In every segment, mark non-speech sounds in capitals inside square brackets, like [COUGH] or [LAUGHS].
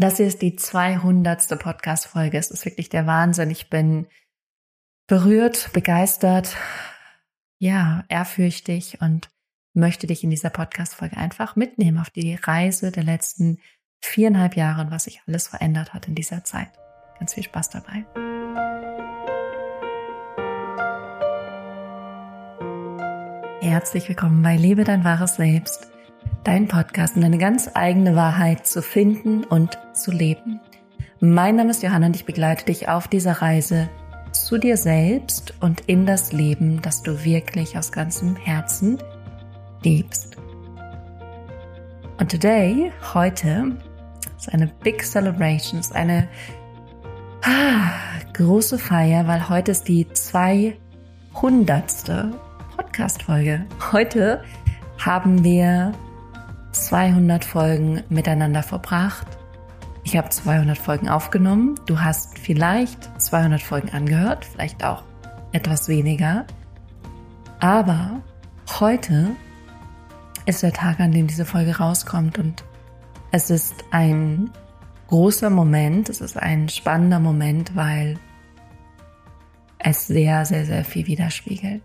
Das hier ist die 200. Podcast-Folge. Es ist wirklich der Wahnsinn. Ich bin berührt, begeistert, ja, ehrfürchtig und möchte dich in dieser Podcast-Folge einfach mitnehmen auf die Reise der letzten viereinhalb Jahre und was sich alles verändert hat in dieser Zeit. Ganz viel Spaß dabei. Herzlich willkommen bei Lebe dein wahres Selbst dein Podcast und deine ganz eigene Wahrheit zu finden und zu leben. Mein Name ist Johanna und ich begleite dich auf dieser Reise zu dir selbst und in das Leben, das du wirklich aus ganzem Herzen liebst. Und today, heute, ist eine Big Celebration, ist eine ah, große Feier, weil heute ist die 200. Podcast-Folge. Heute haben wir 200 Folgen miteinander verbracht. Ich habe 200 Folgen aufgenommen. Du hast vielleicht 200 Folgen angehört, vielleicht auch etwas weniger. Aber heute ist der Tag, an dem diese Folge rauskommt und es ist ein großer Moment, es ist ein spannender Moment, weil es sehr, sehr, sehr viel widerspiegelt.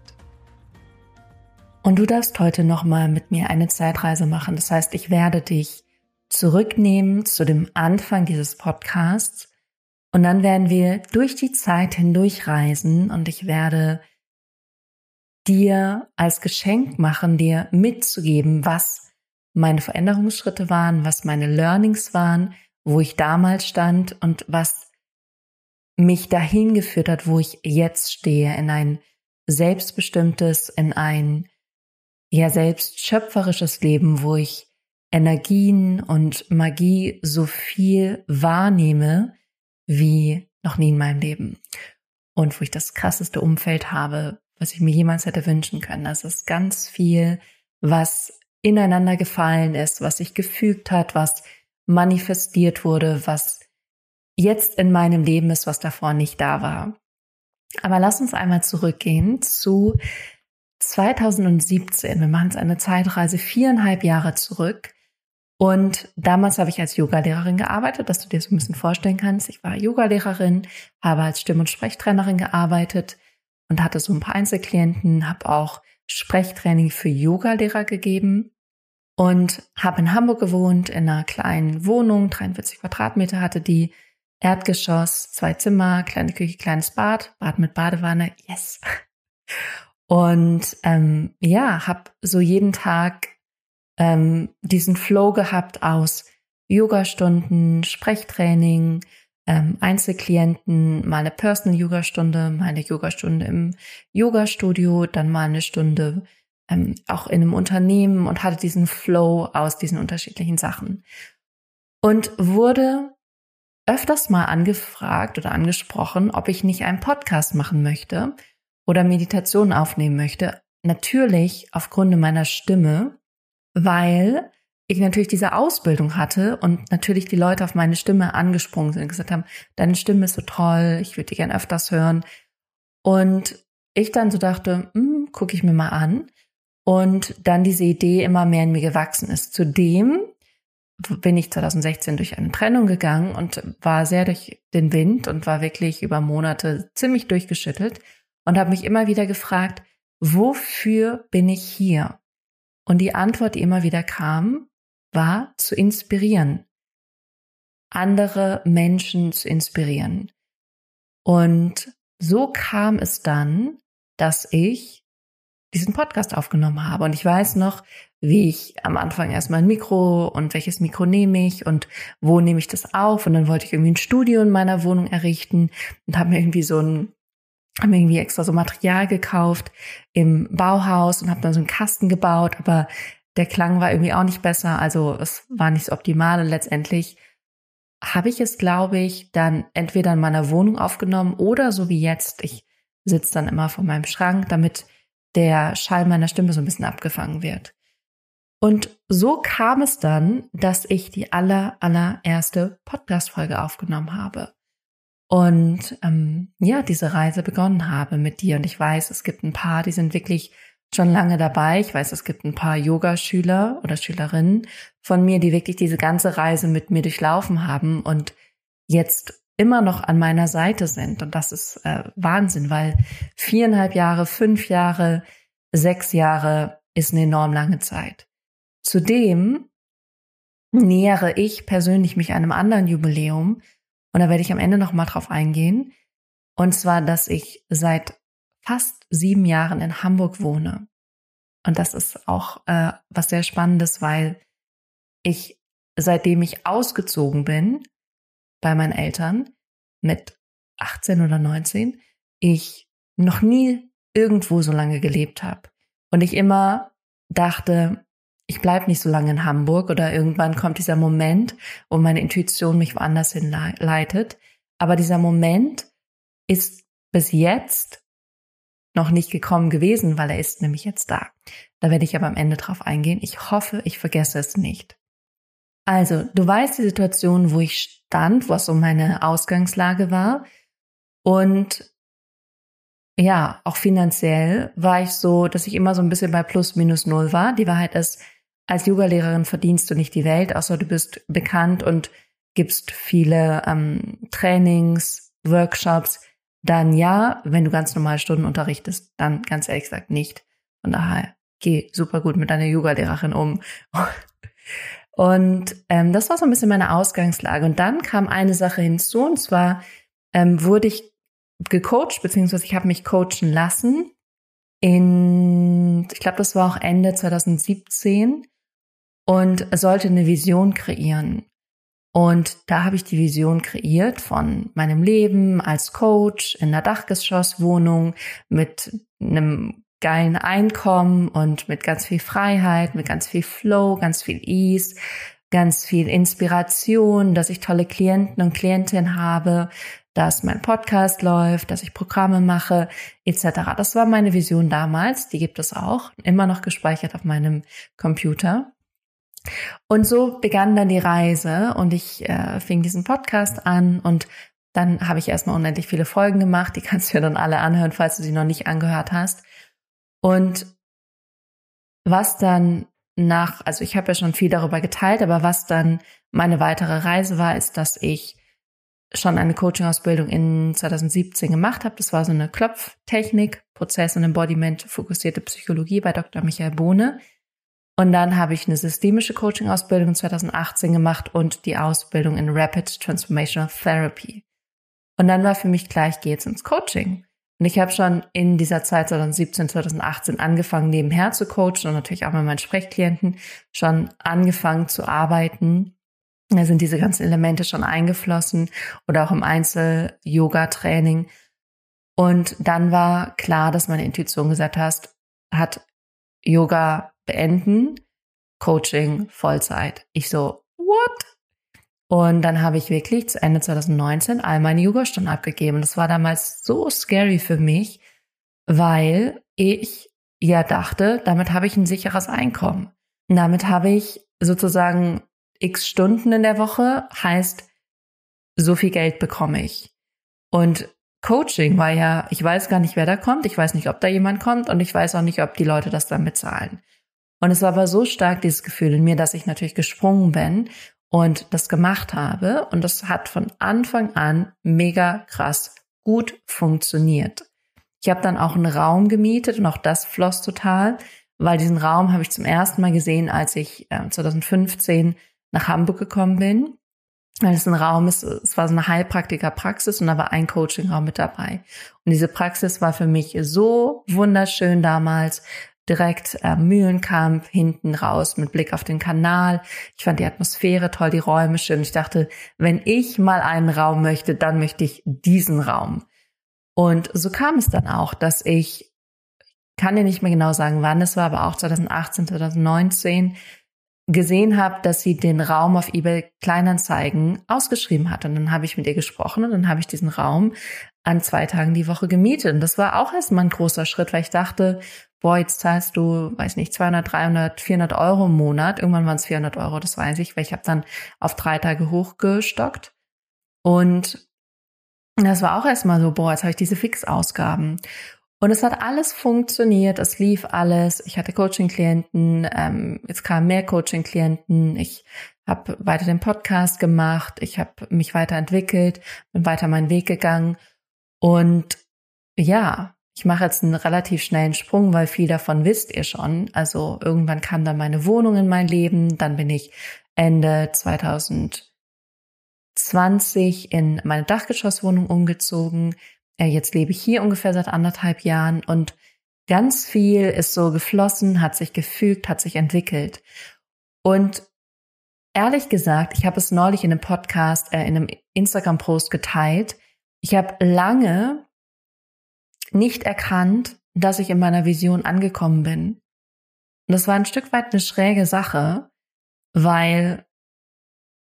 Und du darfst heute nochmal mit mir eine Zeitreise machen. Das heißt, ich werde dich zurücknehmen zu dem Anfang dieses Podcasts und dann werden wir durch die Zeit hindurch reisen und ich werde dir als Geschenk machen, dir mitzugeben, was meine Veränderungsschritte waren, was meine Learnings waren, wo ich damals stand und was mich dahin geführt hat, wo ich jetzt stehe, in ein selbstbestimmtes, in ein ja selbst schöpferisches Leben, wo ich Energien und Magie so viel wahrnehme wie noch nie in meinem Leben. Und wo ich das krasseste Umfeld habe, was ich mir jemals hätte wünschen können. Das ist ganz viel, was ineinander gefallen ist, was sich gefügt hat, was manifestiert wurde, was jetzt in meinem Leben ist, was davor nicht da war. Aber lass uns einmal zurückgehen zu 2017, wir machen es eine Zeitreise viereinhalb Jahre zurück. Und damals habe ich als Yogalehrerin gearbeitet, dass du dir so ein bisschen vorstellen kannst. Ich war Yogalehrerin, habe als Stimm- und Sprechtrainerin gearbeitet und hatte so ein paar Einzelklienten, habe auch Sprechtraining für Yogalehrer gegeben und habe in Hamburg gewohnt, in einer kleinen Wohnung, 43 Quadratmeter hatte die, Erdgeschoss, zwei Zimmer, kleine Küche, kleines Bad, Bad mit Badewanne, yes. Und ähm, ja, habe so jeden Tag ähm, diesen Flow gehabt aus Yoga-Stunden, Sprechtraining, ähm, Einzelklienten, mal eine Personal-Yoga-Stunde, mal eine Yoga-Stunde im Yoga-Studio, dann mal eine Stunde ähm, auch in einem Unternehmen und hatte diesen Flow aus diesen unterschiedlichen Sachen. Und wurde öfters mal angefragt oder angesprochen, ob ich nicht einen Podcast machen möchte oder Meditation aufnehmen möchte, natürlich aufgrund meiner Stimme, weil ich natürlich diese Ausbildung hatte und natürlich die Leute auf meine Stimme angesprungen sind und gesagt haben, deine Stimme ist so toll, ich würde die gern öfters hören. Und ich dann so dachte, hm, gucke ich mir mal an. Und dann diese Idee immer mehr in mir gewachsen ist. Zudem bin ich 2016 durch eine Trennung gegangen und war sehr durch den Wind und war wirklich über Monate ziemlich durchgeschüttelt und habe mich immer wieder gefragt, wofür bin ich hier? Und die Antwort, die immer wieder kam, war zu inspirieren, andere Menschen zu inspirieren. Und so kam es dann, dass ich diesen Podcast aufgenommen habe. Und ich weiß noch, wie ich am Anfang erstmal ein Mikro und welches Mikro nehme ich und wo nehme ich das auf. Und dann wollte ich irgendwie ein Studio in meiner Wohnung errichten und habe mir irgendwie so ein haben irgendwie extra so Material gekauft im Bauhaus und habe dann so einen Kasten gebaut, aber der Klang war irgendwie auch nicht besser, also es war nicht so optimal und letztendlich habe ich es, glaube ich, dann entweder in meiner Wohnung aufgenommen oder so wie jetzt, ich sitze dann immer vor meinem Schrank, damit der Schall meiner Stimme so ein bisschen abgefangen wird. Und so kam es dann, dass ich die aller, allererste Podcast-Folge aufgenommen habe und ähm, ja, diese Reise begonnen habe mit dir. Und ich weiß, es gibt ein paar, die sind wirklich schon lange dabei. Ich weiß, es gibt ein paar Yogaschüler oder Schülerinnen von mir, die wirklich diese ganze Reise mit mir durchlaufen haben und jetzt immer noch an meiner Seite sind. Und das ist äh, Wahnsinn, weil viereinhalb Jahre, fünf Jahre, sechs Jahre ist eine enorm lange Zeit. Zudem nähere ich persönlich mich einem anderen Jubiläum und da werde ich am Ende noch mal drauf eingehen. Und zwar, dass ich seit fast sieben Jahren in Hamburg wohne. Und das ist auch äh, was sehr Spannendes, weil ich, seitdem ich ausgezogen bin bei meinen Eltern mit 18 oder 19, ich noch nie irgendwo so lange gelebt habe. Und ich immer dachte, ich bleib nicht so lange in Hamburg oder irgendwann kommt dieser Moment, wo meine Intuition mich woanders hinleitet. Aber dieser Moment ist bis jetzt noch nicht gekommen gewesen, weil er ist nämlich jetzt da. Da werde ich aber am Ende drauf eingehen. Ich hoffe, ich vergesse es nicht. Also, du weißt die Situation, wo ich stand, was so meine Ausgangslage war. Und ja, auch finanziell war ich so, dass ich immer so ein bisschen bei plus minus null war. Die Wahrheit ist, als Yogalehrerin verdienst du nicht die Welt, außer du bist bekannt und gibst viele ähm, Trainings, Workshops. Dann ja, wenn du ganz normale Stunden unterrichtest, dann ganz ehrlich gesagt nicht. Von daher, geh super gut mit deiner Yogalehrerin um. [LAUGHS] Und ähm, das war so ein bisschen meine Ausgangslage. Und dann kam eine Sache hinzu, und zwar ähm, wurde ich gecoacht, beziehungsweise ich habe mich coachen lassen. In, ich glaube, das war auch Ende 2017 und sollte eine Vision kreieren. Und da habe ich die Vision kreiert von meinem Leben als Coach in einer Dachgeschosswohnung mit einem geilen Einkommen und mit ganz viel Freiheit, mit ganz viel Flow, ganz viel Ease, ganz viel Inspiration, dass ich tolle Klienten und Klientinnen habe, dass mein Podcast läuft, dass ich Programme mache, etc. Das war meine Vision damals, die gibt es auch, immer noch gespeichert auf meinem Computer. Und so begann dann die Reise und ich äh, fing diesen Podcast an und dann habe ich erstmal unendlich viele Folgen gemacht, die kannst du ja dann alle anhören, falls du sie noch nicht angehört hast. Und was dann nach, also ich habe ja schon viel darüber geteilt, aber was dann meine weitere Reise war, ist, dass ich schon eine Coaching-Ausbildung in 2017 gemacht habe. Das war so eine Klopftechnik, Prozess- und Embodiment fokussierte Psychologie bei Dr. Michael Bohne. Und dann habe ich eine systemische Coaching-Ausbildung 2018 gemacht und die Ausbildung in Rapid Transformational Therapy. Und dann war für mich gleich, geht's ins Coaching. Und ich habe schon in dieser Zeit 2017, 2018 angefangen, nebenher zu coachen und natürlich auch mit meinen Sprechklienten schon angefangen zu arbeiten. Da sind diese ganzen Elemente schon eingeflossen oder auch im Einzel-Yoga-Training. Und dann war klar, dass meine Intuition gesagt hat, hat Yoga beenden, Coaching Vollzeit. Ich so, what? Und dann habe ich wirklich zu Ende 2019 all meine Yoga-Stunden abgegeben. Das war damals so scary für mich, weil ich ja dachte, damit habe ich ein sicheres Einkommen. Und damit habe ich sozusagen x Stunden in der Woche, heißt, so viel Geld bekomme ich. Und Coaching war ja, ich weiß gar nicht, wer da kommt, ich weiß nicht, ob da jemand kommt und ich weiß auch nicht, ob die Leute das dann bezahlen. Und es war aber so stark, dieses Gefühl in mir, dass ich natürlich gesprungen bin und das gemacht habe. Und das hat von Anfang an mega krass gut funktioniert. Ich habe dann auch einen Raum gemietet und auch das floss total, weil diesen Raum habe ich zum ersten Mal gesehen, als ich äh, 2015 nach Hamburg gekommen bin. Weil es ein Raum ist, es war so eine Heilpraktikerpraxis und da war ein Coachingraum mit dabei. Und diese Praxis war für mich so wunderschön damals, direkt äh, Mühlenkamp hinten raus mit Blick auf den Kanal. Ich fand die Atmosphäre toll, die Räume schön. Ich dachte, wenn ich mal einen Raum möchte, dann möchte ich diesen Raum. Und so kam es dann auch, dass ich, kann dir nicht mehr genau sagen, wann es war, aber auch 2018, 2019 gesehen habe, dass sie den Raum auf eBay Kleinanzeigen ausgeschrieben hat. Und dann habe ich mit ihr gesprochen und dann habe ich diesen Raum an zwei Tagen die Woche gemietet. Und das war auch erstmal ein großer Schritt, weil ich dachte, boah, jetzt zahlst du, weiß nicht, 200, 300, 400 Euro im Monat. Irgendwann waren es 400 Euro, das weiß ich, weil ich habe dann auf drei Tage hochgestockt. Und das war auch erstmal so, boah, jetzt habe ich diese Fixausgaben. Und es hat alles funktioniert, es lief alles. Ich hatte Coaching-Klienten, ähm, es kamen mehr Coaching-Klienten. Ich habe weiter den Podcast gemacht, ich habe mich weiterentwickelt, bin weiter meinen Weg gegangen. Und ja, ich mache jetzt einen relativ schnellen Sprung, weil viel davon wisst ihr schon. Also irgendwann kam dann meine Wohnung in mein Leben, dann bin ich Ende 2020 in meine Dachgeschosswohnung umgezogen. Äh, jetzt lebe ich hier ungefähr seit anderthalb Jahren und ganz viel ist so geflossen, hat sich gefügt, hat sich entwickelt. Und ehrlich gesagt, ich habe es neulich in einem Podcast, äh, in einem Instagram-Post geteilt. Ich habe lange nicht erkannt, dass ich in meiner Vision angekommen bin. Und das war ein Stück weit eine schräge Sache, weil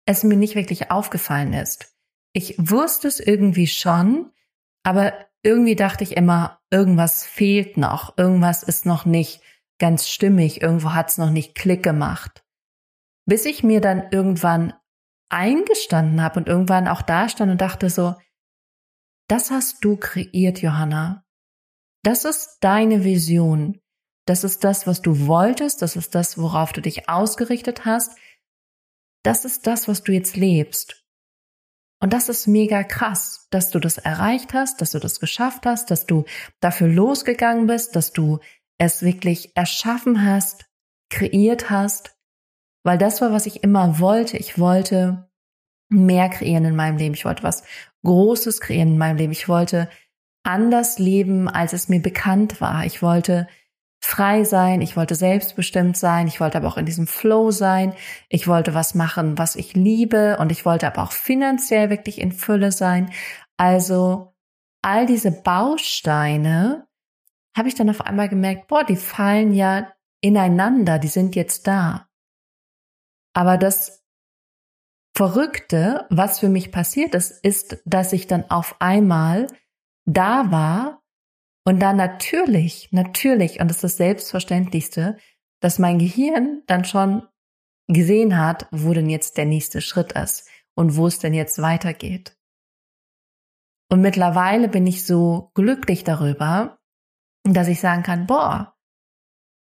es mir nicht wirklich aufgefallen ist. Ich wusste es irgendwie schon, aber irgendwie dachte ich immer, irgendwas fehlt noch, irgendwas ist noch nicht ganz stimmig, irgendwo hat es noch nicht Klick gemacht. Bis ich mir dann irgendwann eingestanden habe und irgendwann auch da stand und dachte so, das hast du kreiert, Johanna. Das ist deine Vision. Das ist das, was du wolltest. Das ist das, worauf du dich ausgerichtet hast. Das ist das, was du jetzt lebst. Und das ist mega krass, dass du das erreicht hast, dass du das geschafft hast, dass du dafür losgegangen bist, dass du es wirklich erschaffen hast, kreiert hast, weil das war, was ich immer wollte. Ich wollte mehr kreieren in meinem Leben. Ich wollte was Großes kreieren in meinem Leben. Ich wollte anders leben, als es mir bekannt war. Ich wollte frei sein, ich wollte selbstbestimmt sein, ich wollte aber auch in diesem Flow sein, ich wollte was machen, was ich liebe und ich wollte aber auch finanziell wirklich in Fülle sein. Also all diese Bausteine habe ich dann auf einmal gemerkt, boah, die fallen ja ineinander, die sind jetzt da. Aber das Verrückte, was für mich passiert ist, ist, dass ich dann auf einmal da war und da natürlich, natürlich, und das ist das Selbstverständlichste, dass mein Gehirn dann schon gesehen hat, wo denn jetzt der nächste Schritt ist und wo es denn jetzt weitergeht. Und mittlerweile bin ich so glücklich darüber, dass ich sagen kann, boah,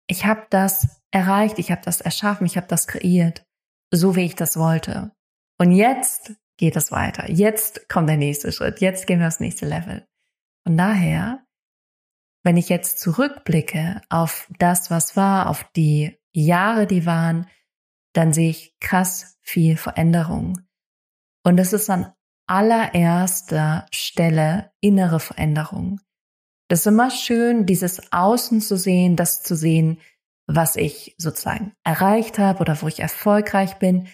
ich habe das erreicht, ich habe das erschaffen, ich habe das kreiert, so wie ich das wollte. Und jetzt geht es weiter. Jetzt kommt der nächste Schritt. Jetzt gehen wir aufs nächste Level. Von daher wenn ich jetzt zurückblicke auf das, was war, auf die Jahre, die waren, dann sehe ich krass viel Veränderung. Und es ist an allererster Stelle innere Veränderung. Das ist immer schön, dieses Außen zu sehen, das zu sehen, was ich sozusagen erreicht habe oder wo ich erfolgreich bin.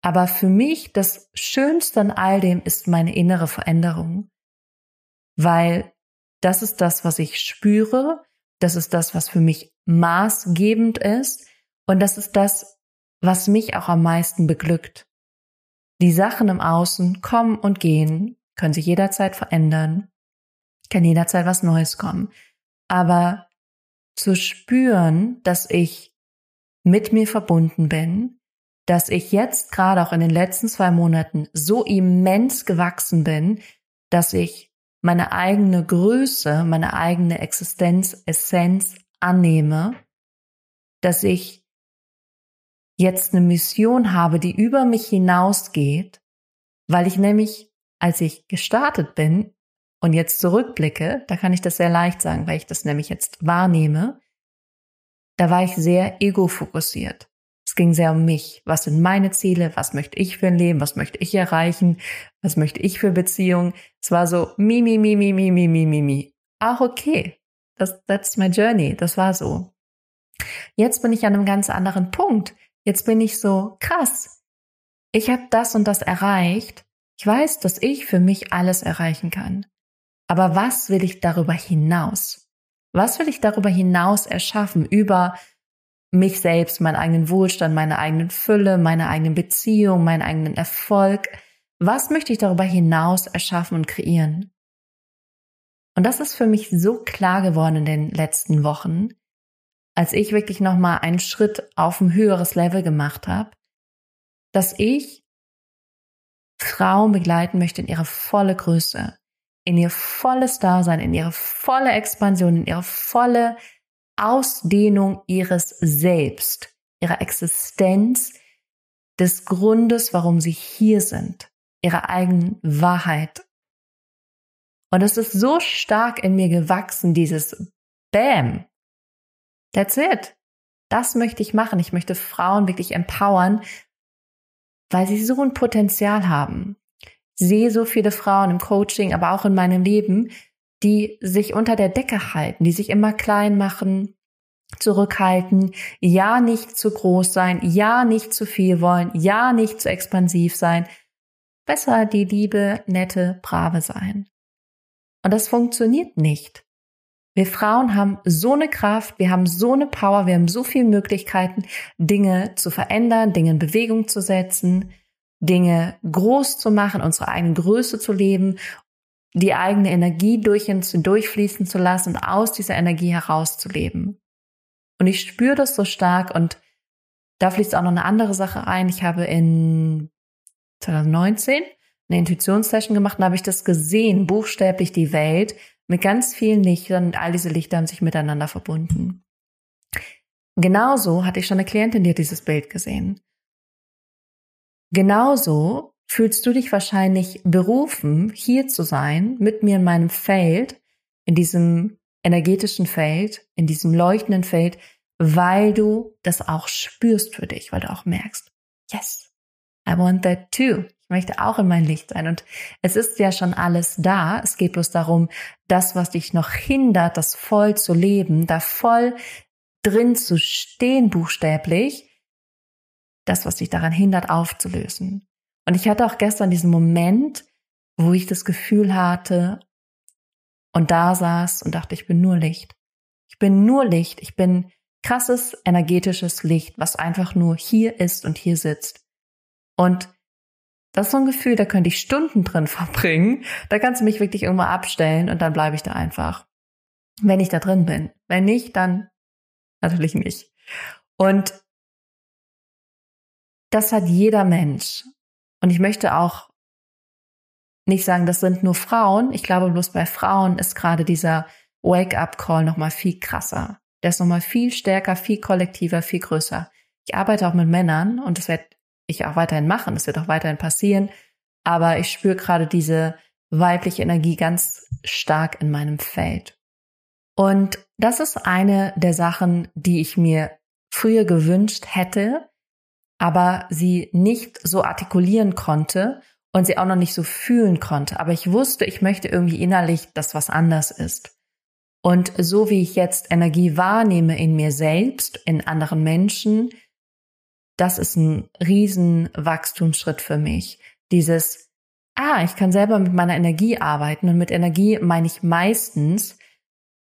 Aber für mich das Schönste an all dem ist meine innere Veränderung, weil das ist das, was ich spüre. Das ist das, was für mich maßgebend ist. Und das ist das, was mich auch am meisten beglückt. Die Sachen im Außen kommen und gehen, können sich jederzeit verändern, kann jederzeit was Neues kommen. Aber zu spüren, dass ich mit mir verbunden bin, dass ich jetzt gerade auch in den letzten zwei Monaten so immens gewachsen bin, dass ich meine eigene Größe, meine eigene Existenz, Essenz annehme, dass ich jetzt eine Mission habe, die über mich hinausgeht, weil ich nämlich, als ich gestartet bin und jetzt zurückblicke, da kann ich das sehr leicht sagen, weil ich das nämlich jetzt wahrnehme, da war ich sehr ego-fokussiert. Es ging sehr um mich. Was sind meine Ziele? Was möchte ich für ein Leben? Was möchte ich erreichen? Was möchte ich für Beziehungen? Es war so mi, mi, mi, mi, mi, mi, mi, mi, mi. Auch okay. Das, that's my journey. Das war so. Jetzt bin ich an einem ganz anderen Punkt. Jetzt bin ich so krass. Ich habe das und das erreicht. Ich weiß, dass ich für mich alles erreichen kann. Aber was will ich darüber hinaus? Was will ich darüber hinaus erschaffen? Über mich selbst, meinen eigenen Wohlstand, meine eigenen Fülle, meine eigenen Beziehungen, meinen eigenen Erfolg. Was möchte ich darüber hinaus erschaffen und kreieren? Und das ist für mich so klar geworden in den letzten Wochen, als ich wirklich nochmal einen Schritt auf ein höheres Level gemacht habe, dass ich Frauen begleiten möchte in ihre volle Größe, in ihr volles Dasein, in ihre volle Expansion, in ihre volle Ausdehnung ihres Selbst, ihrer Existenz, des Grundes, warum sie hier sind, ihrer eigenen Wahrheit. Und es ist so stark in mir gewachsen, dieses Bam. That's it. Das möchte ich machen. Ich möchte Frauen wirklich empowern, weil sie so ein Potenzial haben. Ich sehe so viele Frauen im Coaching, aber auch in meinem Leben, die sich unter der Decke halten, die sich immer klein machen, zurückhalten, ja nicht zu groß sein, ja nicht zu viel wollen, ja nicht zu expansiv sein. Besser die liebe, nette, brave sein. Und das funktioniert nicht. Wir Frauen haben so eine Kraft, wir haben so eine Power, wir haben so viele Möglichkeiten, Dinge zu verändern, Dinge in Bewegung zu setzen, Dinge groß zu machen, unsere eigene Größe zu leben, die eigene Energie durch uns durchfließen zu lassen und aus dieser Energie herauszuleben. Und ich spüre das so stark und da fließt auch noch eine andere Sache ein. Ich habe in 2019 eine Intuitionssession gemacht und habe ich das gesehen, buchstäblich die Welt mit ganz vielen Lichtern und all diese Lichter haben sich miteinander verbunden. Genauso hatte ich schon eine Klientin, die hat dieses Bild gesehen. Genauso fühlst du dich wahrscheinlich berufen, hier zu sein, mit mir in meinem Feld, in diesem energetischen Feld, in diesem leuchtenden Feld, weil du das auch spürst für dich, weil du auch merkst, yes, I want that too. Ich möchte auch in mein Licht sein. Und es ist ja schon alles da. Es geht bloß darum, das, was dich noch hindert, das voll zu leben, da voll drin zu stehen, buchstäblich, das, was dich daran hindert, aufzulösen. Und ich hatte auch gestern diesen Moment, wo ich das Gefühl hatte und da saß und dachte, ich bin nur Licht. Ich bin nur Licht. Ich bin krasses energetisches Licht, was einfach nur hier ist und hier sitzt. Und das ist so ein Gefühl, da könnte ich Stunden drin [LAUGHS] verbringen. Da kannst du mich wirklich irgendwo abstellen und dann bleibe ich da einfach. Wenn ich da drin bin. Wenn nicht, dann natürlich nicht. Und das hat jeder Mensch. Und ich möchte auch nicht sagen, das sind nur Frauen. Ich glaube, bloß bei Frauen ist gerade dieser Wake-up-Call nochmal viel krasser. Der ist nochmal viel stärker, viel kollektiver, viel größer. Ich arbeite auch mit Männern und das werde ich auch weiterhin machen. Das wird auch weiterhin passieren. Aber ich spüre gerade diese weibliche Energie ganz stark in meinem Feld. Und das ist eine der Sachen, die ich mir früher gewünscht hätte, aber sie nicht so artikulieren konnte und sie auch noch nicht so fühlen konnte. Aber ich wusste, ich möchte irgendwie innerlich, dass was anders ist. Und so wie ich jetzt Energie wahrnehme in mir selbst, in anderen Menschen, das ist ein riesen Wachstumsschritt für mich. Dieses, ah, ich kann selber mit meiner Energie arbeiten und mit Energie meine ich meistens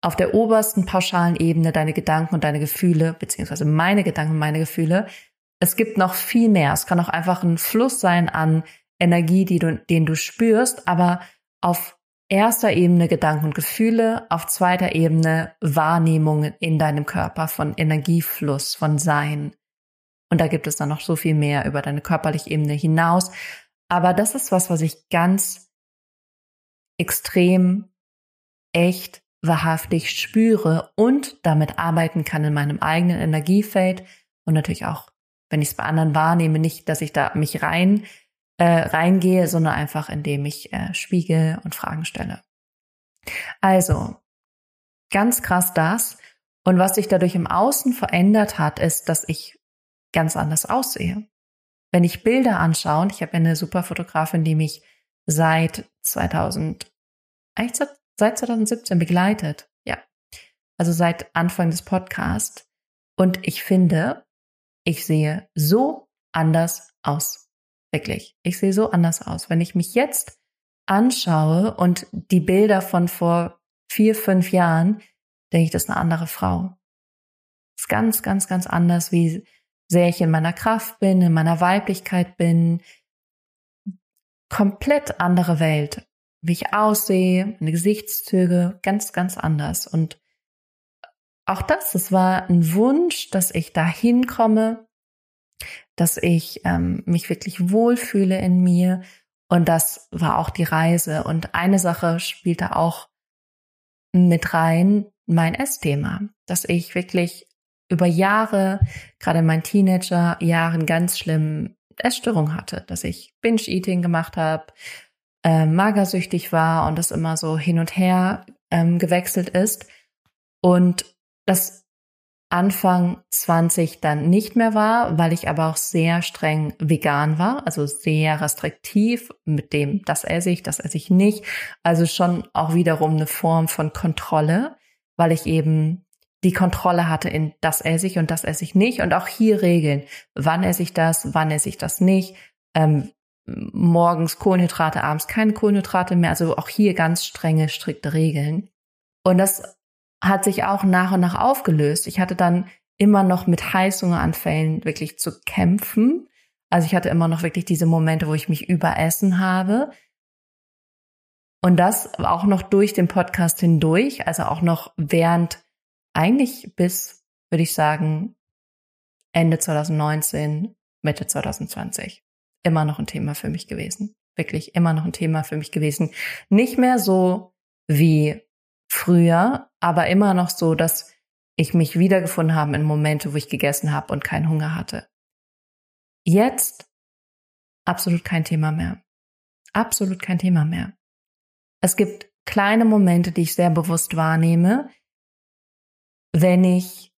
auf der obersten pauschalen Ebene deine Gedanken und deine Gefühle, beziehungsweise meine Gedanken und meine Gefühle. Es gibt noch viel mehr. Es kann auch einfach ein Fluss sein an Energie, die du, den du spürst, aber auf erster Ebene Gedanken und Gefühle, auf zweiter Ebene Wahrnehmungen in deinem Körper von Energiefluss, von Sein. Und da gibt es dann noch so viel mehr über deine körperliche Ebene hinaus. Aber das ist was, was ich ganz extrem, echt, wahrhaftig spüre und damit arbeiten kann in meinem eigenen Energiefeld und natürlich auch, wenn ich es bei anderen wahrnehme, nicht, dass ich da mich rein äh, reingehe, sondern einfach, indem ich äh, spiegel und Fragen stelle. Also, ganz krass das. Und was sich dadurch im Außen verändert hat, ist, dass ich ganz anders aussehe. Wenn ich Bilder anschaue, und ich habe eine super Fotografin, die mich seit 2000, eigentlich seit 2017 begleitet. Ja. Also seit Anfang des Podcasts. Und ich finde, ich sehe so anders aus. Wirklich. Ich sehe so anders aus. Wenn ich mich jetzt anschaue und die Bilder von vor vier, fünf Jahren, denke ich, das ist eine andere Frau. Das ist ganz, ganz, ganz anders, wie sehr ich in meiner Kraft bin, in meiner Weiblichkeit bin. Komplett andere Welt. Wie ich aussehe, meine Gesichtszüge, ganz, ganz anders. Und auch das, das war ein Wunsch, dass ich da hinkomme, dass ich ähm, mich wirklich wohlfühle in mir Und das war auch die Reise. Und eine Sache spielte auch mit rein, mein Essthema, dass ich wirklich über Jahre, gerade in meinen Teenager-Jahren, ganz schlimm Essstörung hatte, dass ich Binge-Eating gemacht habe, äh, magersüchtig war und das immer so hin und her ähm, gewechselt ist. Und das Anfang 20 dann nicht mehr war, weil ich aber auch sehr streng vegan war, also sehr restriktiv mit dem, das esse ich, das esse ich nicht. Also schon auch wiederum eine Form von Kontrolle, weil ich eben die Kontrolle hatte in das esse ich und das esse ich nicht und auch hier Regeln. Wann esse ich das, wann esse ich das nicht? Ähm, morgens Kohlenhydrate, abends keine Kohlenhydrate mehr. Also auch hier ganz strenge, strikte Regeln. Und das hat sich auch nach und nach aufgelöst. Ich hatte dann immer noch mit Heißhungeranfällen wirklich zu kämpfen. Also ich hatte immer noch wirklich diese Momente, wo ich mich überessen habe. Und das auch noch durch den Podcast hindurch, also auch noch während eigentlich bis, würde ich sagen, Ende 2019, Mitte 2020. Immer noch ein Thema für mich gewesen. Wirklich immer noch ein Thema für mich gewesen. Nicht mehr so wie früher, aber immer noch so, dass ich mich wiedergefunden habe in Momente, wo ich gegessen habe und keinen Hunger hatte. Jetzt absolut kein Thema mehr. Absolut kein Thema mehr. Es gibt kleine Momente, die ich sehr bewusst wahrnehme, wenn ich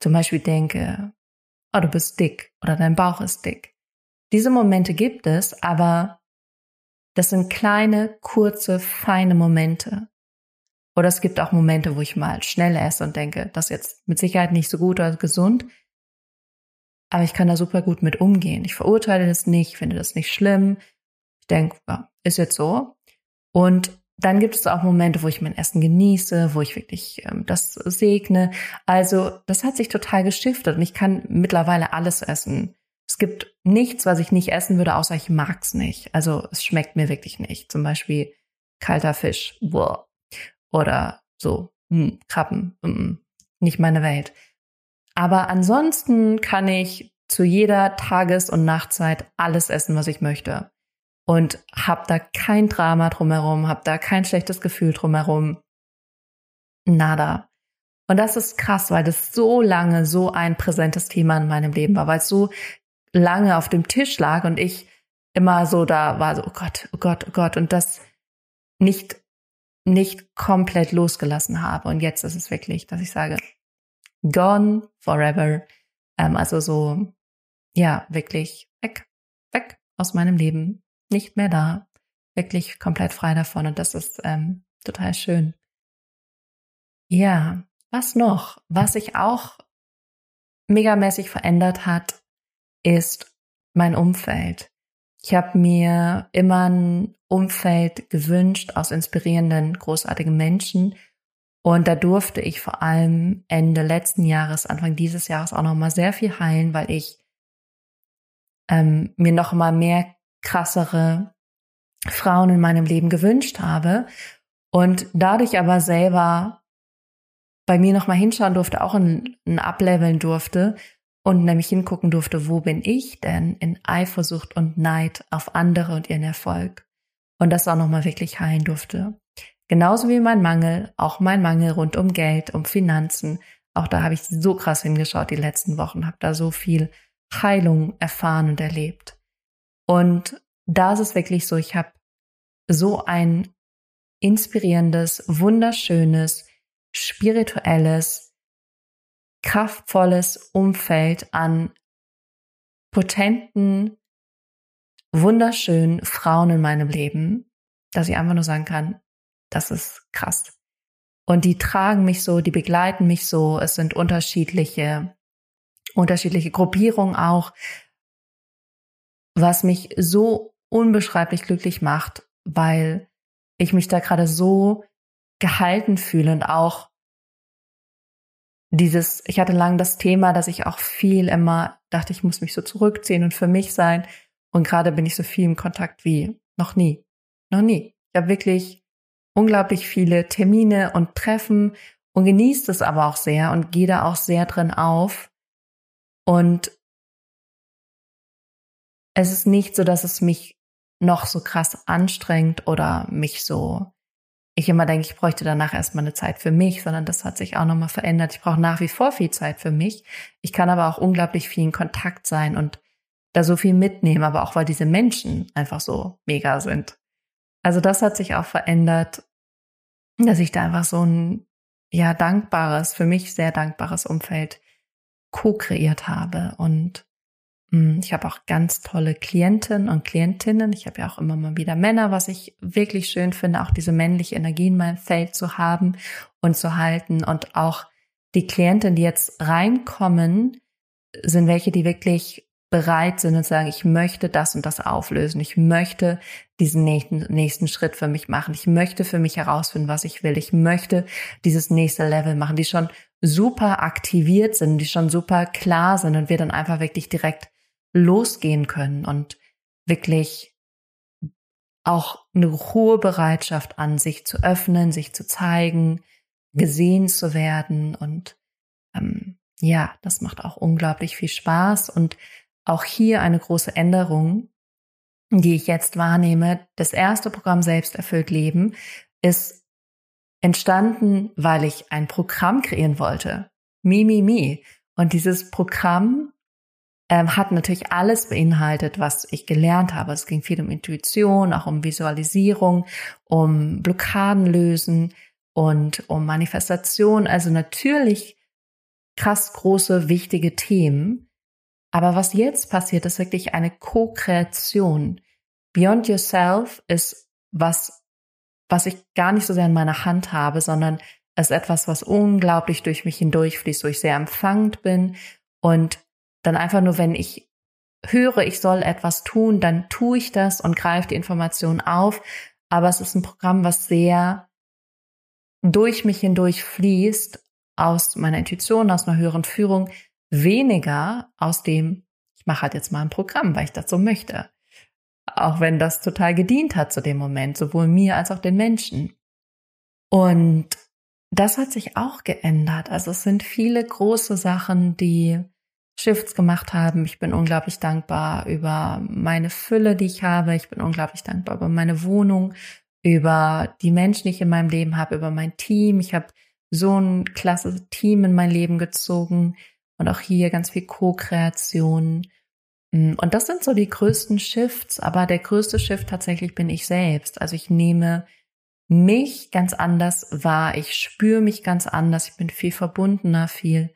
zum Beispiel denke, oh, du bist dick oder dein Bauch ist dick. Diese Momente gibt es, aber das sind kleine, kurze, feine Momente. Oder es gibt auch Momente, wo ich mal schnell esse und denke, das ist jetzt mit Sicherheit nicht so gut oder gesund. Aber ich kann da super gut mit umgehen. Ich verurteile das nicht, finde das nicht schlimm. Ich denke, ja, ist jetzt so. Und dann gibt es auch Momente, wo ich mein Essen genieße, wo ich wirklich ähm, das segne. Also das hat sich total geschiftet und ich kann mittlerweile alles essen. Es gibt nichts, was ich nicht essen würde, außer ich mag's nicht. Also es schmeckt mir wirklich nicht. Zum Beispiel kalter Fisch. Boah oder so hm, Krabben, hm, nicht meine Welt. Aber ansonsten kann ich zu jeder Tages- und Nachtzeit alles essen, was ich möchte. Und hab da kein Drama drumherum, hab da kein schlechtes Gefühl drumherum. Nada. Und das ist krass, weil das so lange so ein präsentes Thema in meinem Leben war, weil es so lange auf dem Tisch lag und ich immer so da war, so, oh Gott, oh Gott, oh Gott, und das nicht nicht komplett losgelassen habe. Und jetzt ist es wirklich, dass ich sage, gone forever. Ähm, also so, ja, wirklich weg, weg aus meinem Leben, nicht mehr da, wirklich komplett frei davon. Und das ist ähm, total schön. Ja, was noch? Was sich auch megamäßig verändert hat, ist mein Umfeld. Ich habe mir immer ein Umfeld gewünscht aus inspirierenden, großartigen Menschen. Und da durfte ich vor allem Ende letzten Jahres, Anfang dieses Jahres auch noch mal sehr viel heilen, weil ich ähm, mir noch mal mehr krassere Frauen in meinem Leben gewünscht habe und dadurch aber selber bei mir noch mal hinschauen durfte, auch ein, ein Ableveln durfte und nämlich hingucken durfte, wo bin ich denn in Eifersucht und Neid auf andere und ihren Erfolg und das auch nochmal wirklich heilen durfte. Genauso wie mein Mangel, auch mein Mangel rund um Geld, um Finanzen. Auch da habe ich so krass hingeschaut die letzten Wochen, habe da so viel Heilung erfahren und erlebt. Und da ist es wirklich so, ich habe so ein inspirierendes, wunderschönes, spirituelles, kraftvolles Umfeld an potenten, wunderschönen Frauen in meinem Leben, dass ich einfach nur sagen kann, das ist krass. Und die tragen mich so, die begleiten mich so. Es sind unterschiedliche, unterschiedliche Gruppierungen auch, was mich so unbeschreiblich glücklich macht, weil ich mich da gerade so gehalten fühle und auch dieses, ich hatte lang das Thema, dass ich auch viel immer dachte, ich muss mich so zurückziehen und für mich sein. Und gerade bin ich so viel im Kontakt wie noch nie. Noch nie. Ich habe wirklich unglaublich viele Termine und Treffen und genießt es aber auch sehr und gehe da auch sehr drin auf. Und es ist nicht so, dass es mich noch so krass anstrengend oder mich so, ich immer denke, ich bräuchte danach erstmal eine Zeit für mich, sondern das hat sich auch nochmal verändert. Ich brauche nach wie vor viel Zeit für mich. Ich kann aber auch unglaublich viel in Kontakt sein und da so viel mitnehmen, aber auch weil diese Menschen einfach so mega sind. Also das hat sich auch verändert, dass ich da einfach so ein, ja, dankbares, für mich sehr dankbares Umfeld co-kreiert habe und ich habe auch ganz tolle Klienten und Klientinnen. Ich habe ja auch immer mal wieder Männer, was ich wirklich schön finde, auch diese männliche Energie in meinem Feld zu haben und zu halten. Und auch die Klienten, die jetzt reinkommen, sind welche, die wirklich bereit sind und sagen, ich möchte das und das auflösen. Ich möchte diesen nächsten, nächsten Schritt für mich machen. Ich möchte für mich herausfinden, was ich will. Ich möchte dieses nächste Level machen, die schon super aktiviert sind, die schon super klar sind und wir dann einfach wirklich direkt losgehen können und wirklich auch eine hohe Bereitschaft an, sich zu öffnen, sich zu zeigen, gesehen zu werden. Und ähm, ja, das macht auch unglaublich viel Spaß. Und auch hier eine große Änderung, die ich jetzt wahrnehme. Das erste Programm Selbsterfüllt Leben ist entstanden, weil ich ein Programm kreieren wollte. Mi, mi, mi. Und dieses Programm ähm, hat natürlich alles beinhaltet, was ich gelernt habe. Es ging viel um Intuition, auch um Visualisierung, um Blockaden lösen und um Manifestation. Also natürlich krass große, wichtige Themen. Aber was jetzt passiert, ist wirklich eine Co-Kreation. Beyond Yourself ist was, was ich gar nicht so sehr in meiner Hand habe, sondern es ist etwas, was unglaublich durch mich hindurchfließt, wo ich sehr empfangend bin und dann einfach nur, wenn ich höre, ich soll etwas tun, dann tue ich das und greife die Information auf. Aber es ist ein Programm, was sehr durch mich hindurch fließt, aus meiner Intuition, aus einer höheren Führung, weniger aus dem, ich mache halt jetzt mal ein Programm, weil ich das so möchte. Auch wenn das total gedient hat zu dem Moment, sowohl mir als auch den Menschen. Und das hat sich auch geändert. Also es sind viele große Sachen, die Shifts gemacht haben. Ich bin unglaublich dankbar über meine Fülle, die ich habe. Ich bin unglaublich dankbar über meine Wohnung, über die Menschen, die ich in meinem Leben habe, über mein Team. Ich habe so ein klasse Team in mein Leben gezogen und auch hier ganz viel Co-Kreation. Mm, und das sind so die größten Shifts, aber der größte Shift tatsächlich bin ich selbst. Also ich nehme mich ganz anders wahr, ich spüre mich ganz anders, ich bin viel verbundener, viel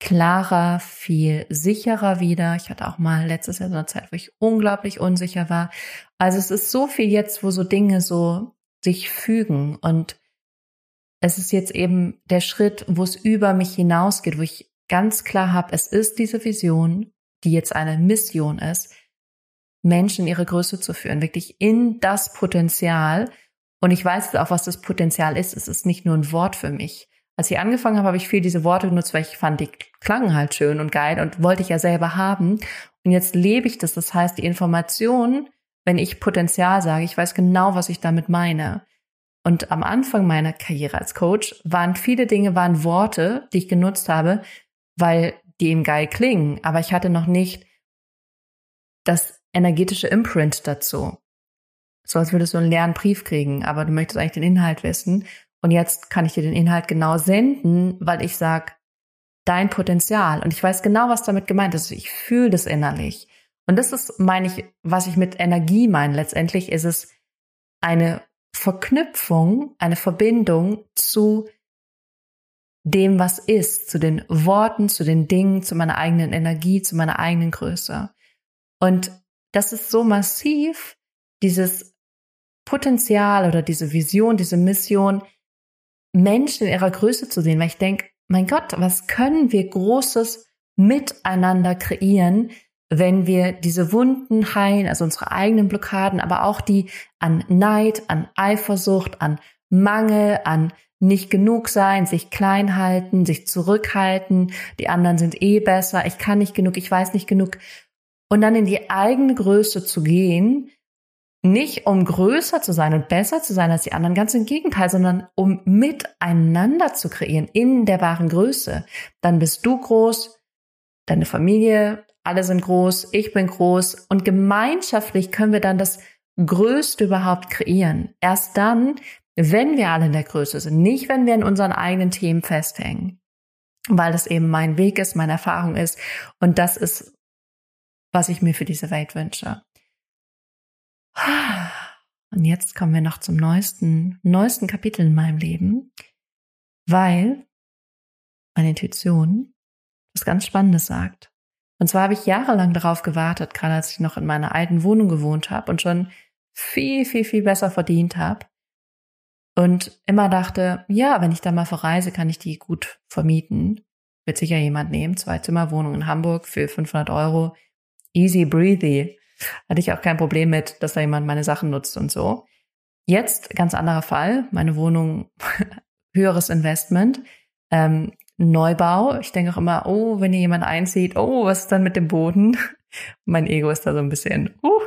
klarer, viel sicherer wieder. Ich hatte auch mal letztes Jahr so eine Zeit, wo ich unglaublich unsicher war. Also es ist so viel jetzt, wo so Dinge so sich fügen und es ist jetzt eben der Schritt, wo es über mich hinausgeht, wo ich ganz klar habe, es ist diese Vision, die jetzt eine Mission ist, Menschen ihre Größe zu führen, wirklich in das Potenzial. Und ich weiß auch, was das Potenzial ist. Es ist nicht nur ein Wort für mich als ich angefangen habe, habe ich viel diese Worte genutzt, weil ich fand, die klangen halt schön und geil und wollte ich ja selber haben. Und jetzt lebe ich das. Das heißt, die Information, wenn ich Potenzial sage, ich weiß genau, was ich damit meine. Und am Anfang meiner Karriere als Coach waren viele Dinge, waren Worte, die ich genutzt habe, weil die eben geil klingen. Aber ich hatte noch nicht das energetische Imprint dazu. So als würdest du einen leeren Brief kriegen, aber du möchtest eigentlich den Inhalt wissen. Und jetzt kann ich dir den Inhalt genau senden, weil ich sag dein Potenzial. Und ich weiß genau, was damit gemeint ist. Ich fühle das innerlich. Und das ist, meine ich, was ich mit Energie meine. Letztendlich ist es eine Verknüpfung, eine Verbindung zu dem, was ist, zu den Worten, zu den Dingen, zu meiner eigenen Energie, zu meiner eigenen Größe. Und das ist so massiv, dieses Potenzial oder diese Vision, diese Mission, Menschen in ihrer Größe zu sehen, weil ich denke, mein Gott, was können wir Großes miteinander kreieren, wenn wir diese Wunden heilen, also unsere eigenen Blockaden, aber auch die an Neid, an Eifersucht, an Mangel, an nicht genug sein, sich klein halten, sich zurückhalten, die anderen sind eh besser, ich kann nicht genug, ich weiß nicht genug. Und dann in die eigene Größe zu gehen, nicht um größer zu sein und besser zu sein als die anderen, ganz im Gegenteil, sondern um miteinander zu kreieren in der wahren Größe. Dann bist du groß, deine Familie, alle sind groß, ich bin groß und gemeinschaftlich können wir dann das Größte überhaupt kreieren. Erst dann, wenn wir alle in der Größe sind, nicht wenn wir in unseren eigenen Themen festhängen, weil das eben mein Weg ist, meine Erfahrung ist und das ist, was ich mir für diese Welt wünsche. Und jetzt kommen wir noch zum neuesten, neuesten Kapitel in meinem Leben, weil meine Intuition was ganz Spannendes sagt. Und zwar habe ich jahrelang darauf gewartet, gerade als ich noch in meiner alten Wohnung gewohnt habe und schon viel, viel, viel besser verdient habe. Und immer dachte, ja, wenn ich da mal verreise, kann ich die gut vermieten. Wird sicher jemand nehmen. Zwei Zimmer Wohnung in Hamburg für 500 Euro. Easy breathy. Hatte ich auch kein Problem mit, dass da jemand meine Sachen nutzt und so. Jetzt ganz anderer Fall. Meine Wohnung, [LAUGHS] höheres Investment. Ähm, Neubau. Ich denke auch immer, oh, wenn hier jemand einzieht, oh, was ist dann mit dem Boden? [LAUGHS] mein Ego ist da so ein bisschen, uh,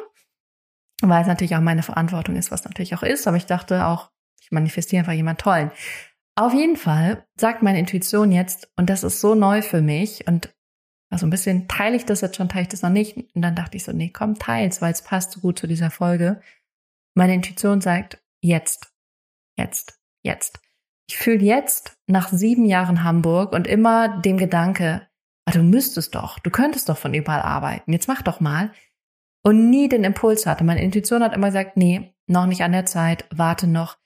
weil es natürlich auch meine Verantwortung ist, was natürlich auch ist. Aber ich dachte auch, ich manifestiere einfach jemand Tollen. Auf jeden Fall sagt meine Intuition jetzt, und das ist so neu für mich, und also ein bisschen teile ich das jetzt schon, teile ich das noch nicht. Und dann dachte ich so, nee, komm, teils, weil es passt so gut zu dieser Folge. Meine Intuition sagt, jetzt, jetzt, jetzt. Ich fühle jetzt nach sieben Jahren Hamburg und immer dem Gedanke, ah, du müsstest doch, du könntest doch von überall arbeiten, jetzt mach doch mal. Und nie den Impuls hatte. Meine Intuition hat immer gesagt, nee, noch nicht an der Zeit, warte noch.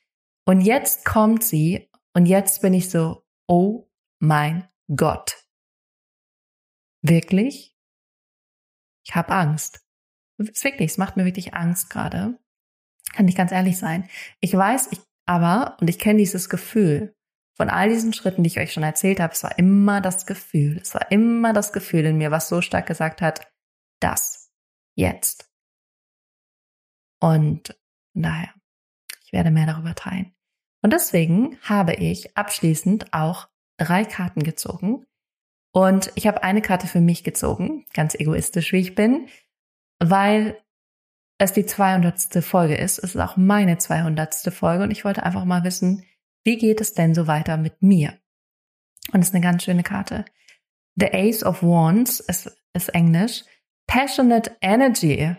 Und jetzt kommt sie und jetzt bin ich so, oh mein Gott. Wirklich? Ich habe Angst. Wirklich, es macht mir wirklich Angst gerade. Kann ich ganz ehrlich sein. Ich weiß, ich aber, und ich kenne dieses Gefühl, von all diesen Schritten, die ich euch schon erzählt habe, es war immer das Gefühl, es war immer das Gefühl in mir, was so stark gesagt hat, das, jetzt. Und daher, ich werde mehr darüber teilen. Und deswegen habe ich abschließend auch drei Karten gezogen. Und ich habe eine Karte für mich gezogen, ganz egoistisch wie ich bin, weil es die 200. Folge ist. Es ist auch meine 200. Folge und ich wollte einfach mal wissen, wie geht es denn so weiter mit mir? Und es ist eine ganz schöne Karte. The Ace of Wands ist, ist Englisch. Passionate Energy.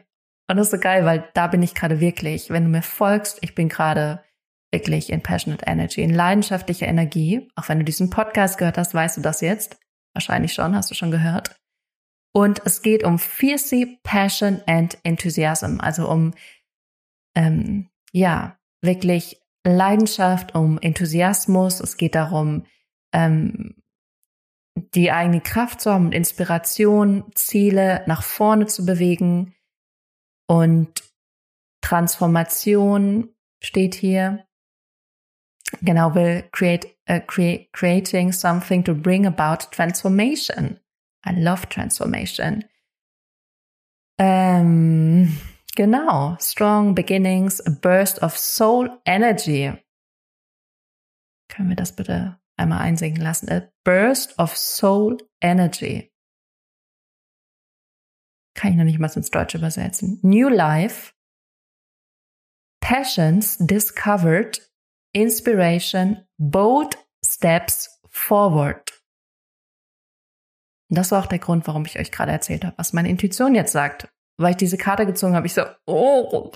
Und das ist so geil, weil da bin ich gerade wirklich. Wenn du mir folgst, ich bin gerade wirklich in Passionate Energy, in leidenschaftlicher Energie. Auch wenn du diesen Podcast gehört hast, weißt du das jetzt. Wahrscheinlich schon, hast du schon gehört. Und es geht um Fierce Passion and Enthusiasm, also um ähm, ja wirklich Leidenschaft, um Enthusiasmus. Es geht darum, ähm, die eigene Kraft zu haben und Inspiration, Ziele nach vorne zu bewegen und Transformation steht hier. Genau, will create, uh, create creating something to bring about transformation. I love transformation. Ähm, genau. Strong beginnings, a burst of soul energy. Können wir das bitte einmal einsingen lassen? A burst of soul energy. Kann ich noch nicht mal ins Deutsche übersetzen. New life. Passions discovered. Inspiration. Bold steps forward. Das war auch der Grund, warum ich euch gerade erzählt habe, was meine Intuition jetzt sagt. Weil ich diese Karte gezogen habe, ich so, oh.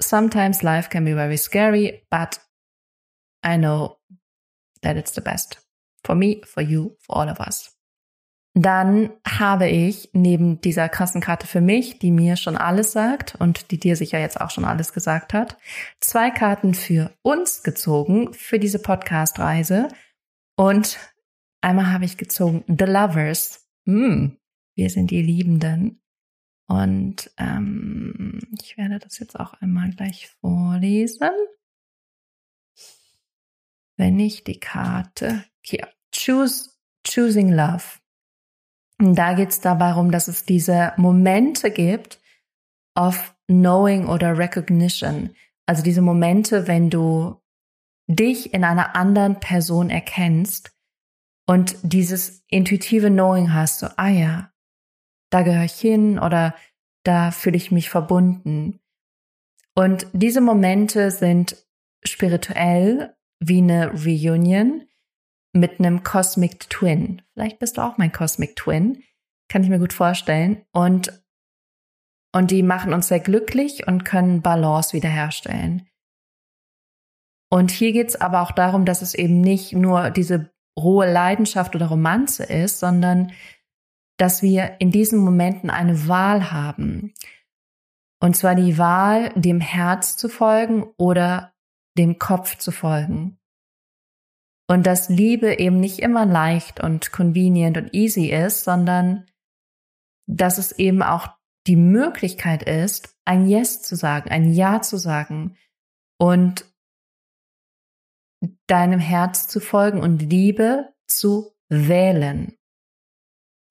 Sometimes life can be very scary, but I know that it's the best. For me, for you, for all of us. Dann habe ich neben dieser krassen Karte für mich, die mir schon alles sagt und die dir sicher jetzt auch schon alles gesagt hat, zwei Karten für uns gezogen für diese Podcast-Reise. Und Einmal habe ich gezogen The Lovers. Hm, wir sind die Liebenden. Und ähm, ich werde das jetzt auch einmal gleich vorlesen. Wenn ich die Karte hier, Choose, Choosing Love. Und da geht es darum, dass es diese Momente gibt of Knowing oder Recognition. Also diese Momente, wenn du dich in einer anderen Person erkennst und dieses intuitive Knowing hast, so, ah ja, da gehöre ich hin oder da fühle ich mich verbunden. Und diese Momente sind spirituell wie eine Reunion mit einem Cosmic Twin. Vielleicht bist du auch mein Cosmic Twin. Kann ich mir gut vorstellen. Und, und die machen uns sehr glücklich und können Balance wiederherstellen. Und hier geht es aber auch darum, dass es eben nicht nur diese rohe Leidenschaft oder Romanze ist, sondern dass wir in diesen Momenten eine Wahl haben. Und zwar die Wahl, dem Herz zu folgen oder dem Kopf zu folgen. Und dass Liebe eben nicht immer leicht und convenient und easy ist, sondern dass es eben auch die Möglichkeit ist, ein Yes zu sagen, ein Ja zu sagen und deinem Herz zu folgen und Liebe zu wählen.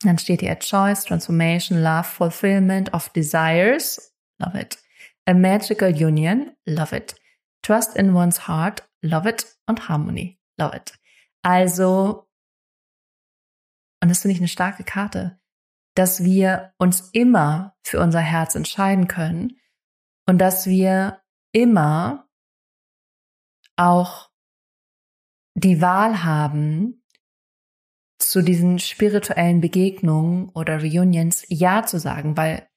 Dann steht hier choice, transformation, love, fulfillment of desires. Love it. A magical union. Love it. Trust in one's heart. Love it. Und harmony. Love it. Also, und das finde ich eine starke Karte, dass wir uns immer für unser Herz entscheiden können und dass wir immer auch die Wahl haben, zu diesen spirituellen Begegnungen oder Reunions Ja zu sagen, weil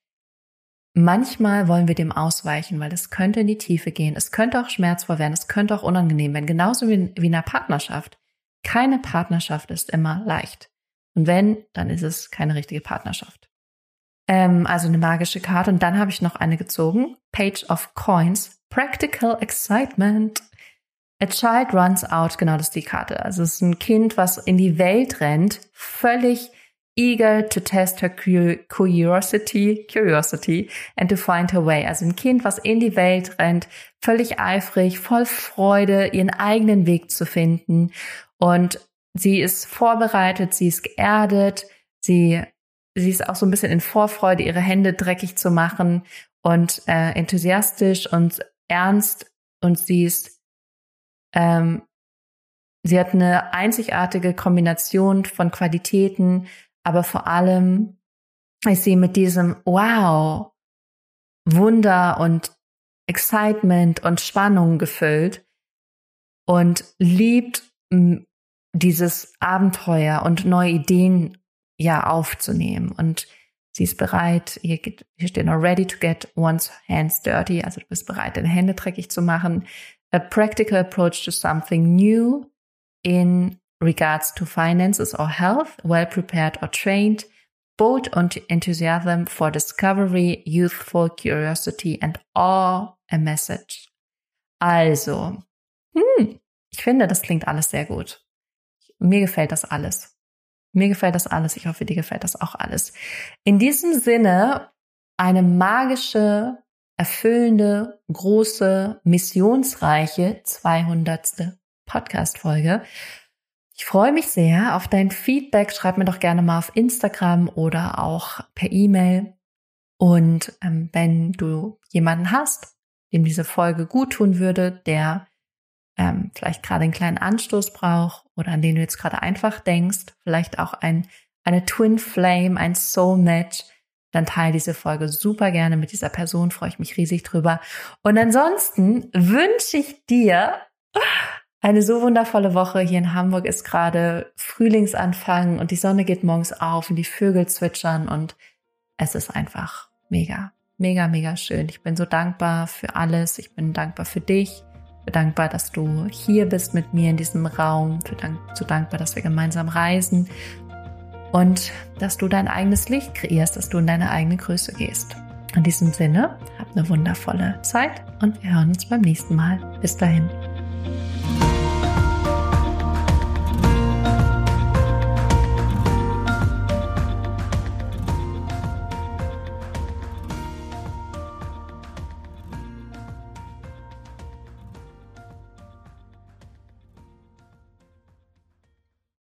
manchmal wollen wir dem ausweichen, weil es könnte in die Tiefe gehen, es könnte auch schmerzvoll werden, es könnte auch unangenehm werden, genauso wie in einer Partnerschaft. Keine Partnerschaft ist immer leicht. Und wenn, dann ist es keine richtige Partnerschaft. Ähm, also eine magische Karte. Und dann habe ich noch eine gezogen. Page of Coins. Practical Excitement. A child runs out, genau das ist die Karte. Also es ist ein Kind, was in die Welt rennt, völlig eager to test her curiosity, curiosity and to find her way. Also ein Kind, was in die Welt rennt, völlig eifrig, voll Freude, ihren eigenen Weg zu finden. Und sie ist vorbereitet, sie ist geerdet, sie, sie ist auch so ein bisschen in Vorfreude, ihre Hände dreckig zu machen und äh, enthusiastisch und ernst und sie ist ähm, sie hat eine einzigartige Kombination von Qualitäten, aber vor allem ist sie mit diesem Wow, Wunder und Excitement und Spannung gefüllt und liebt dieses Abenteuer und neue Ideen ja aufzunehmen. Und sie ist bereit, hier, hier steht noch ready to get one's hands dirty, also du bist bereit, deine Hände dreckig zu machen a practical approach to something new in regards to finances or health, well prepared or trained, bold enthusiasm for discovery, youthful curiosity and all a message. Also, hm, ich finde, das klingt alles sehr gut. Mir gefällt das alles. Mir gefällt das alles. Ich hoffe, dir gefällt das auch alles. In diesem Sinne, eine magische erfüllende, große, missionsreiche 200. Podcast-Folge. Ich freue mich sehr auf dein Feedback. Schreib mir doch gerne mal auf Instagram oder auch per E-Mail. Und ähm, wenn du jemanden hast, dem diese Folge gut tun würde, der ähm, vielleicht gerade einen kleinen Anstoß braucht oder an den du jetzt gerade einfach denkst, vielleicht auch ein, eine Twin Flame, ein Soul Match, dann teile diese Folge super gerne mit dieser Person, freue ich mich riesig drüber. Und ansonsten wünsche ich dir eine so wundervolle Woche. Hier in Hamburg ist gerade Frühlingsanfang und die Sonne geht morgens auf und die Vögel zwitschern und es ist einfach mega, mega, mega schön. Ich bin so dankbar für alles. Ich bin dankbar für dich. Ich bin dankbar, dass du hier bist mit mir in diesem Raum. Ich bin so dankbar, dass wir gemeinsam reisen und dass du dein eigenes Licht kreierst, dass du in deine eigene Größe gehst. In diesem Sinne, hab eine wundervolle Zeit und wir hören uns beim nächsten Mal. Bis dahin.